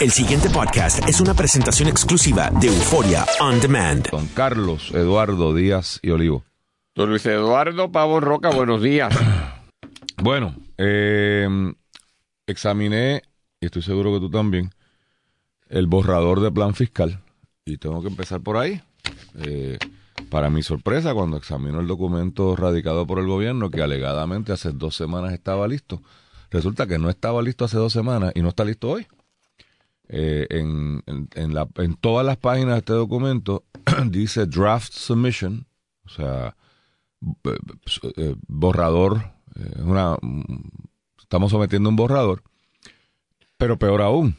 El siguiente podcast es una presentación exclusiva de Euforia On Demand. Don Carlos Eduardo Díaz y Olivo. Don Luis Eduardo Pavo Roca, buenos días. Bueno, eh, examiné, y estoy seguro que tú también, el borrador de plan fiscal. Y tengo que empezar por ahí. Eh, para mi sorpresa, cuando examino el documento radicado por el gobierno, que alegadamente hace dos semanas estaba listo, resulta que no estaba listo hace dos semanas y no está listo hoy. Eh, en, en, todas las páginas de este documento dice draft submission, o sea, eh, borrador, eh, una, estamos sometiendo un borrador, pero peor aún,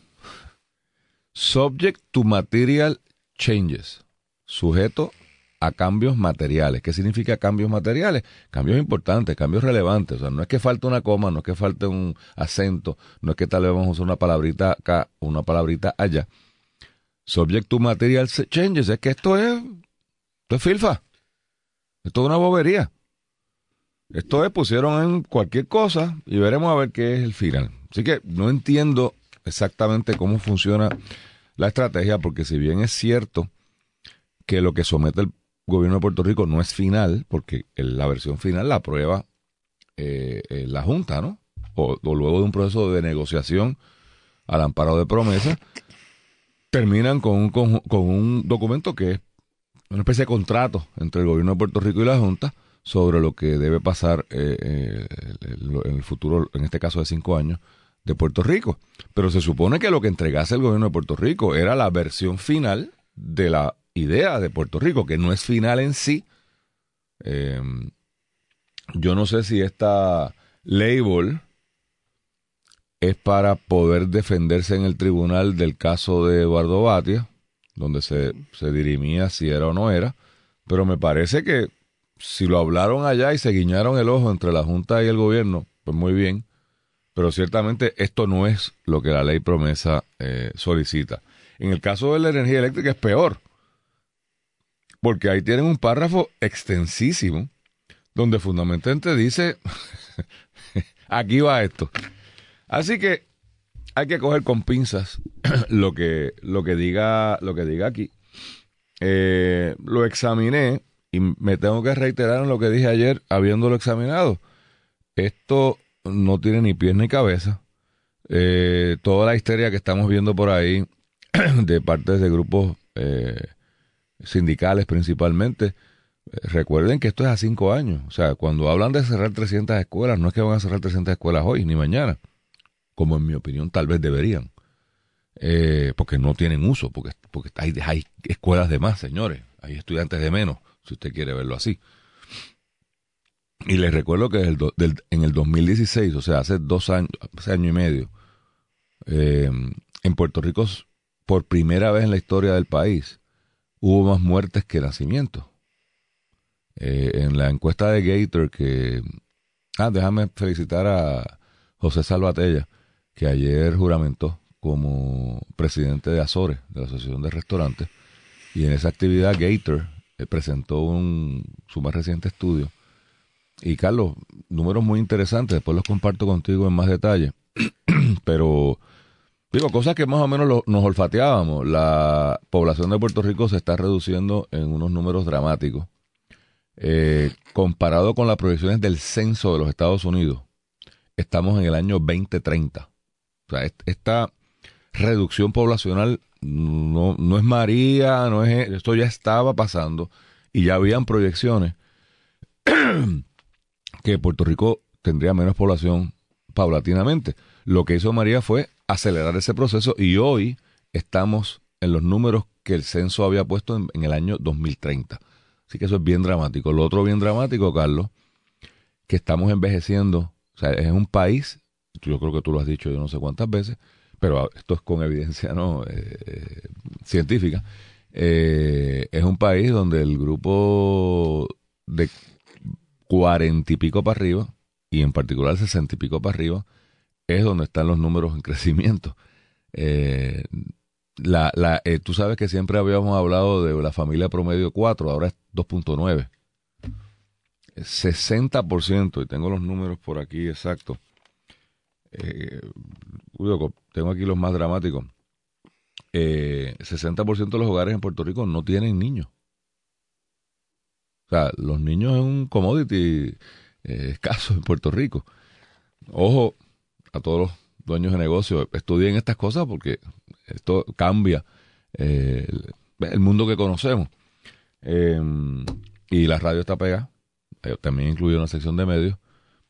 subject to material changes, sujeto a cambios materiales. ¿Qué significa cambios materiales? Cambios importantes, cambios relevantes. O sea, no es que falte una coma, no es que falte un acento, no es que tal vez vamos a usar una palabrita acá, una palabrita allá. Subject to material changes. Es que esto es, esto es filfa. Esto es una bobería. Esto es, pusieron en cualquier cosa y veremos a ver qué es el final. Así que no entiendo exactamente cómo funciona la estrategia, porque si bien es cierto que lo que somete el gobierno de Puerto Rico no es final, porque la versión final la aprueba eh, eh, la Junta, ¿no? O, luego de un proceso de negociación al amparo de promesa, terminan con un, con, un documento que es una especie de contrato entre el gobierno de Puerto Rico y la Junta sobre lo que debe pasar eh, en el futuro, en este caso de cinco años, de Puerto Rico. Pero se supone que lo que entregase el gobierno de Puerto Rico era la versión final de la idea de Puerto Rico, que no es final en sí. Em, yo no sé si esta label es para poder defenderse en el tribunal del caso de Eduardo Batia, donde se, se dirimía si era o no era, pero me parece que si lo hablaron allá y se guiñaron el ojo entre la Junta y el gobierno, pues muy bien, pero ciertamente esto no es lo que la ley promesa eh, solicita. En el caso de la energía eléctrica es peor, porque ahí tienen un párrafo extensísimo donde fundamentalmente dice, aquí va esto. Así que hay que coger con pinzas lo que, lo que, diga, lo que diga aquí. Eh, lo examiné y me tengo que reiterar en lo que dije ayer habiéndolo examinado. Esto no tiene ni pies ni cabeza. Eh, toda la histeria que estamos viendo por ahí de parte de grupos eh, sindicales principalmente, eh, recuerden que esto es a cinco años. O sea, cuando hablan de cerrar 300 escuelas, no es que van a cerrar 300 escuelas hoy ni mañana, como en mi opinión tal vez deberían. Eh, porque no tienen uso, porque, porque hay, hay escuelas de más, señores, hay estudiantes de menos, si usted quiere verlo así. Y les recuerdo que en el 2016, o sea, hace dos años, hace año y medio, eh, en Puerto Rico, por primera vez en la historia del país, hubo más muertes que nacimientos. Eh, en la encuesta de Gator que... Ah, déjame felicitar a José Salvatella, que ayer juramentó como presidente de Azores, de la Asociación de Restaurantes, y en esa actividad Gator eh, presentó un, su más reciente estudio. Y Carlos, números muy interesantes, después los comparto contigo en más detalle, pero Digo, cosas que más o menos nos olfateábamos. La población de Puerto Rico se está reduciendo en unos números dramáticos. Eh, comparado con las proyecciones del censo de los Estados Unidos, estamos en el año 2030. O sea, esta reducción poblacional no, no es María, no es esto ya estaba pasando y ya habían proyecciones que Puerto Rico tendría menos población paulatinamente. Lo que hizo María fue acelerar ese proceso y hoy estamos en los números que el censo había puesto en, el año 2030. Así que eso es bien dramático. Lo otro bien dramático, Carlos, que estamos envejeciendo. O sea, es un país, yo creo que tú lo has dicho yo no sé cuántas veces, pero esto es con evidencia no eh, científica. Eh, es un país donde el grupo de cuarenta y pico para arriba, y en particular sesenta y pico para arriba, es donde están los números en crecimiento. Eh, la, la, eh, tú sabes que siempre habíamos hablado de la familia promedio 4, ahora es 2.9. 60%, y tengo los números por aquí exactos. Eh, tengo aquí los más dramáticos. eh, 60% de los hogares en Puerto Rico no tienen niños. O sea, los niños es un commodity escaso en Puerto Rico. Ojo a todos los dueños de negocios, estudien estas cosas porque esto cambia eh, el, mundo que conocemos. Eh, y la radio está pegada. Eh, también incluye una sección de medios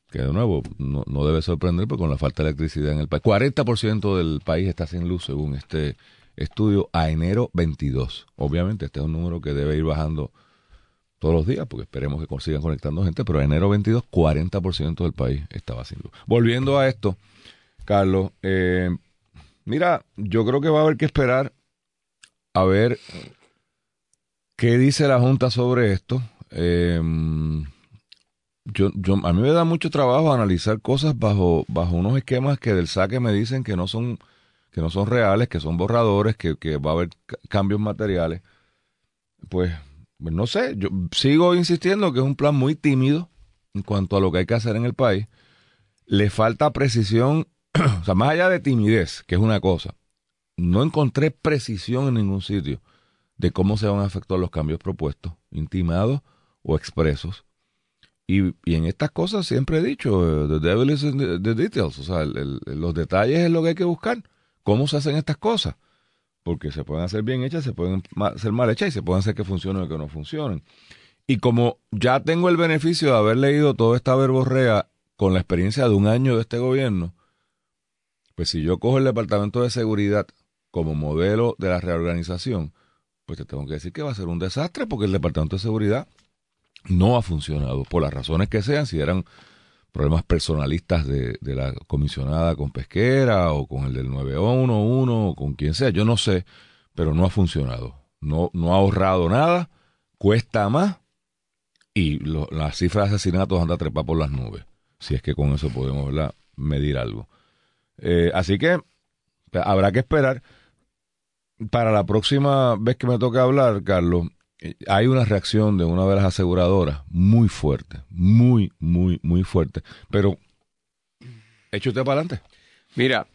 que de nuevo no, no debe sorprender porque con la falta de electricidad en el país. 40% del país está sin luz según este estudio a enero 22. Obviamente este es un número que debe ir bajando todos los días porque esperemos que sigan conectando gente, pero a enero 22 40% del país estaba sin luz. Volviendo a esto, Carlos, eh, mira, yo creo que va a haber que esperar a ver qué dice la Junta sobre esto. Eh, yo, yo, a mí me da mucho trabajo analizar cosas bajo, bajo unos esquemas que del saque me dicen que no son, que no son reales, que son borradores, que, que va a haber cambios materiales. Pues, pues, no sé, yo sigo insistiendo que es un plan muy tímido en cuanto a lo que hay que hacer en el país. Le falta precisión, o sea, más allá de timidez, que es una cosa, no encontré precisión en ningún sitio de cómo se van a efectuar los cambios propuestos, intimados o expresos. Y, en estas cosas siempre he dicho, the devil is in the, details, o sea, el, los detalles es lo que hay que buscar. ¿Cómo se hacen estas cosas? Porque se pueden hacer bien hechas, se pueden hacer mal hechas y se pueden hacer que funcionen o que no funcionen. Y como ya tengo el beneficio de haber leído toda esta verborrea con la experiencia de un año de este gobierno, pues si yo cojo el Departamento de Seguridad como modelo de la reorganización, pues te tengo que decir que va a ser un desastre porque el Departamento de Seguridad no ha funcionado, por las razones que sean, si eran problemas personalistas de, la comisionada con Pesquera o con el del 911 o con quien sea, yo no sé, pero no ha funcionado. No, no ha ahorrado nada, cuesta más y lo, las cifras de asesinatos anda a trepar por las nubes, si es que con eso podemos medir algo. Eh, así que habrá que esperar. Para la próxima vez que me toque hablar, Carlos, hay una reacción de una de las aseguradoras muy fuerte, muy, muy, muy fuerte. Pero, eche usted para adelante. Mira,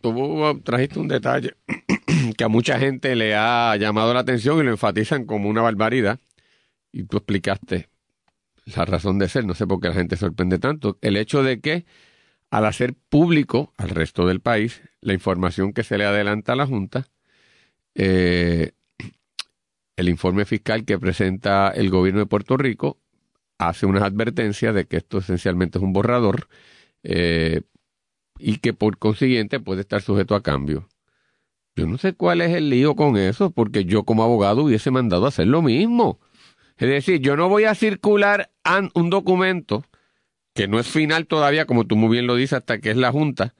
tú trajiste un detalle que a mucha gente le ha llamado la atención y lo enfatizan como una barbaridad. Y tú explicaste la razón de ser, no sé por qué la gente sorprende tanto. El hecho de que al hacer público al resto del país la información que se le adelanta a la Junta, eh, el informe fiscal que presenta el gobierno de Puerto Rico hace unas advertencias de que esto esencialmente es un borrador eh, y que por consiguiente puede estar sujeto a cambio. Yo no sé cuál es el lío con eso, porque yo como abogado hubiese mandado a hacer lo mismo. Es decir, yo no voy a circular un documento que no es final todavía, como tú muy bien lo dices, hasta que es la Junta,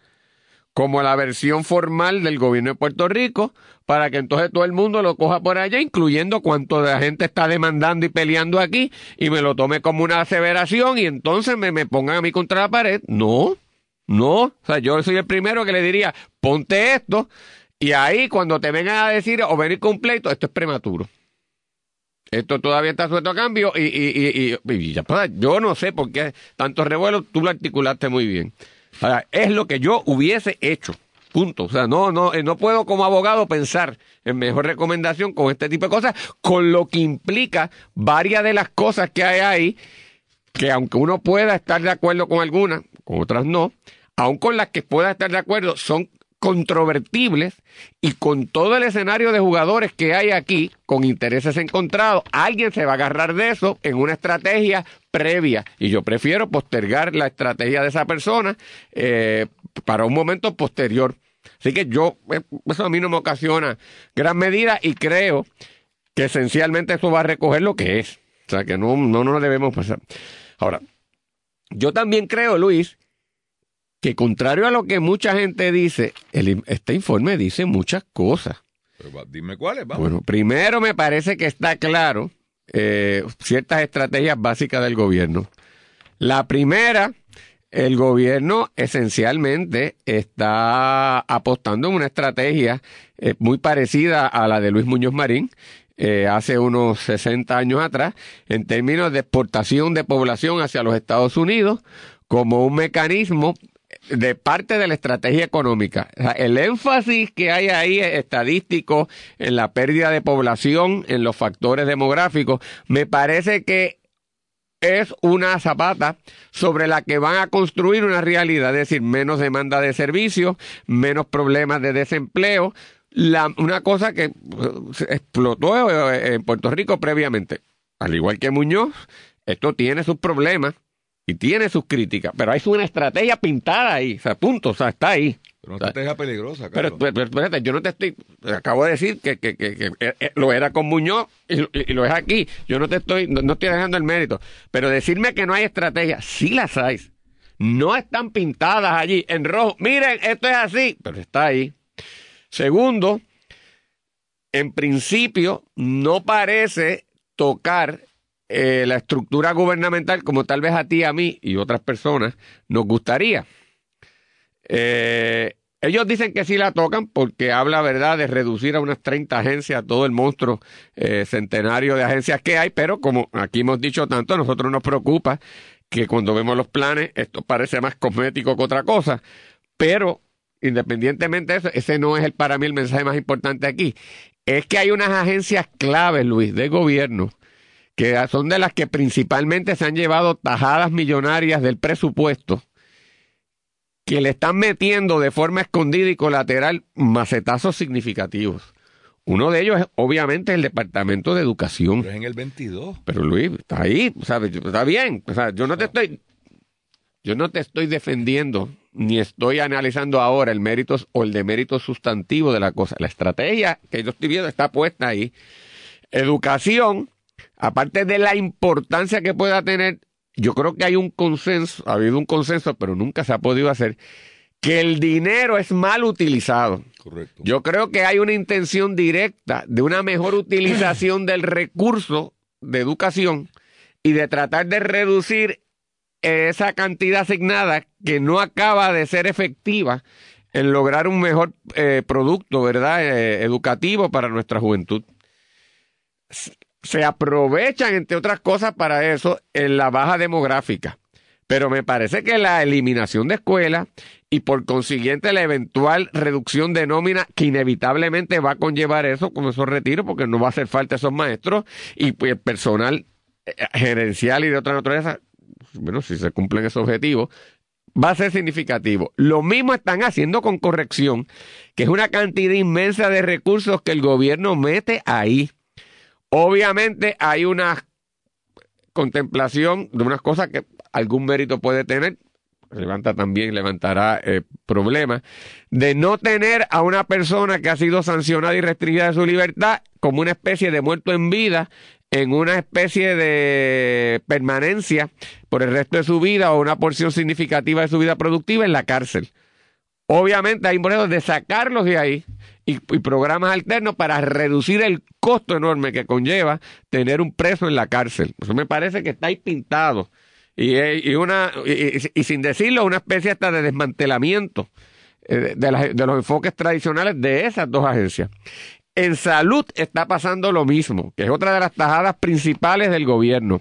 como la versión formal del gobierno de Puerto Rico, para que entonces todo el mundo lo coja por allá, incluyendo cuánto la gente está demandando y peleando aquí, y me lo tome como una aseveración y entonces me, me pongan a mí contra la pared. No, no. O sea, yo soy el primero que le diría, ponte esto, y ahí cuando te vengan a decir o venir completo, esto es prematuro. Esto todavía está sujeto a cambio y, y, y, ya, pues, yo no sé por qué tanto revuelo, tú lo articulaste muy bien. Sea, es lo que yo hubiese hecho. Punto. O sea, no, no, eh, no puedo como abogado pensar en mejor recomendación con este tipo de cosas, con lo que implica varias de las cosas que hay ahí, que aunque uno pueda estar de acuerdo con algunas, con otras no, aun con las que pueda estar de acuerdo, son controvertibles y con todo el escenario de jugadores que hay aquí, con intereses encontrados, alguien se va a agarrar de eso en una estrategia previa. Y yo prefiero postergar la estrategia de esa persona eh, para un momento posterior. Así que yo, eh, eso a mí no me ocasiona gran medida y creo que esencialmente eso va a recoger lo que es. O sea, que no, no nos debemos pasar. Ahora, yo también creo, Luis, que contrario a lo que mucha gente dice, el, este informe dice muchas cosas. Pero dime cuáles, vamos. Bueno, primero me parece que está claro eh, ciertas estrategias básicas del gobierno. La primera, el gobierno esencialmente está apostando en una estrategia eh, muy parecida a la de Luis Muñoz Marín, eh, hace unos 60 años atrás, en términos de exportación de población hacia los Estados Unidos, como un mecanismo de parte de la estrategia económica. el énfasis que hay ahí estadístico en la pérdida de población, en los factores demográficos, me parece que es una zapata sobre la que van a construir una realidad, es decir, menos demanda de servicios, menos problemas de desempleo, una cosa que uh, explotó en Puerto Rico previamente. Al igual que Muñoz, esto tiene sus problemas y tiene sus críticas, pero hay una estrategia pintada ahí, o sea, punto, o sea, está ahí. Pero una estrategia peligrosa, Pero, pero, yo no te estoy, acabo de decir que, que, que, eh, eh, lo era con Muñoz y, lo es aquí. Yo no te estoy, no, estoy dejando el mérito. Pero decirme que no hay estrategia, sí las hay. No están pintadas allí en rojo. Miren, esto es así, pero está ahí. Segundo, en principio no parece tocar eh, la estructura gubernamental como tal vez a ti, a mí y otras personas nos gustaría. Eh, ellos dicen que sí la tocan porque habla, ¿verdad?, de reducir a unas 30 agencias, todo el monstruo eh, centenario de agencias que hay, pero como aquí hemos dicho tanto, a nosotros nos preocupa que cuando vemos los planes esto parece más cosmético que otra cosa, pero independientemente de eso, ese no es el, para mí el mensaje más importante aquí. Es que hay unas agencias claves, Luis, de gobierno, que son de las que principalmente se han llevado tajadas millonarias del presupuesto, que le están metiendo de forma escondida y colateral macetazos significativos. Uno de ellos es obviamente el Departamento de Educación. Pero es en el 22. Pero Luis, está ahí, ¿sabes? Está bien. O sea, yo no te estoy yo no te estoy defendiendo ni estoy analizando ahora el mérito o el demérito sustantivo de la cosa. La estrategia que yo estoy viendo está puesta ahí. Educación, aparte de la importancia que pueda tener, yo creo que hay un consenso, ha habido un consenso, pero nunca se ha podido hacer, que el dinero es mal utilizado. Correcto. Yo creo que hay una intención directa de una mejor utilización del recurso de educación y de tratar de reducir esa cantidad asignada que no acaba de ser efectiva en lograr un mejor eh, producto, ¿verdad? Eh, educativo para nuestra juventud. Se aprovechan, entre otras cosas, para eso en la baja demográfica. Pero me parece que la eliminación de escuelas y por consiguiente la eventual reducción de nómina que inevitablemente va a conllevar eso con esos retiros porque no va a hacer falta esos maestros y pues, personal eh, gerencial y de otra naturaleza bueno, si se cumplen esos objetivos, va a ser significativo. Lo mismo están haciendo con corrección, que es una cantidad inmensa de recursos que el gobierno mete ahí. Obviamente hay una contemplación de unas cosas que algún mérito puede tener, levanta también, levantará eh, problemas, de no tener a una persona que ha sido sancionada y restringida de su libertad como una especie de muerto en vida en una especie de permanencia por el resto de su vida o una porción significativa de su vida productiva en la cárcel. Obviamente hay modelos de sacarlos de ahí y, programas alternos para reducir el costo enorme que conlleva tener un preso en la cárcel. Eso me parece que está ahí pintado. Y, y una, y, sin decirlo, una especie hasta de desmantelamiento eh, de, de los enfoques tradicionales de esas dos agencias. En salud está pasando lo mismo, que es otra de las tajadas principales del gobierno.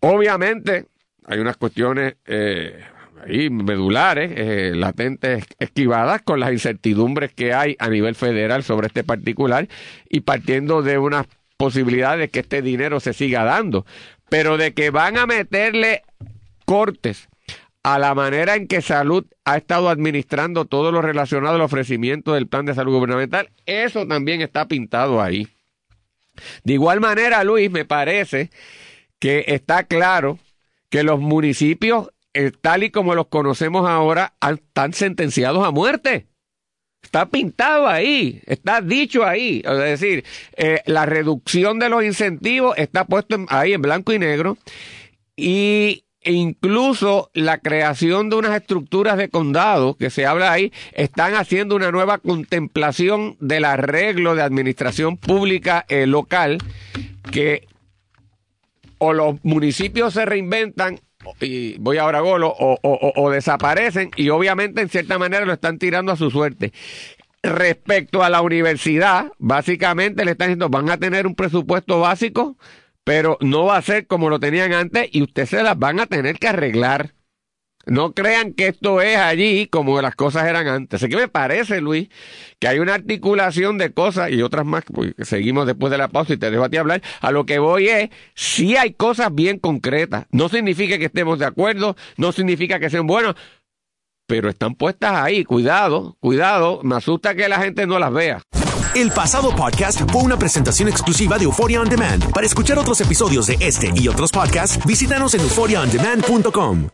Obviamente, hay unas cuestiones eh, ahí medulares, eh, latentes, esquivadas con las incertidumbres que hay a nivel federal sobre este particular y partiendo de unas posibilidades de que este dinero se siga dando, pero de que van a meterle cortes a la manera en que salud ha estado administrando todo lo relacionado al ofrecimiento del plan de salud gubernamental, eso también está pintado ahí. De igual manera, Luis, me parece que está claro que los municipios, eh, tal y como los conocemos ahora, están sentenciados a muerte. Está pintado ahí, está dicho ahí. Es decir, eh, la reducción de los incentivos está puesto ahí en blanco y negro. Y e incluso la creación de unas estructuras de condado que se habla ahí, están haciendo una nueva contemplación del arreglo de administración pública eh, local que o los municipios se reinventan y voy ahora a golo o, o desaparecen y obviamente en cierta manera lo están tirando a su suerte. Respecto a la universidad, básicamente le están diciendo, van a tener un presupuesto básico pero no va a ser como lo tenían antes y ustedes se las van a tener que arreglar. No crean que esto es allí como las cosas eran antes. Así que me parece, Luis, que hay una articulación de cosas y otras más, porque seguimos después de la pausa y te dejo a ti hablar. A lo que voy es, si hay cosas bien concretas. No significa que estemos de acuerdo, no significa que sean buenos, pero están puestas ahí. Cuidado, cuidado. Me asusta que la gente no las vea. El pasado podcast fue una presentación exclusiva de Euphoria On Demand. Para escuchar otros episodios de este y otros podcasts, visítanos en euphoriaondemand.com.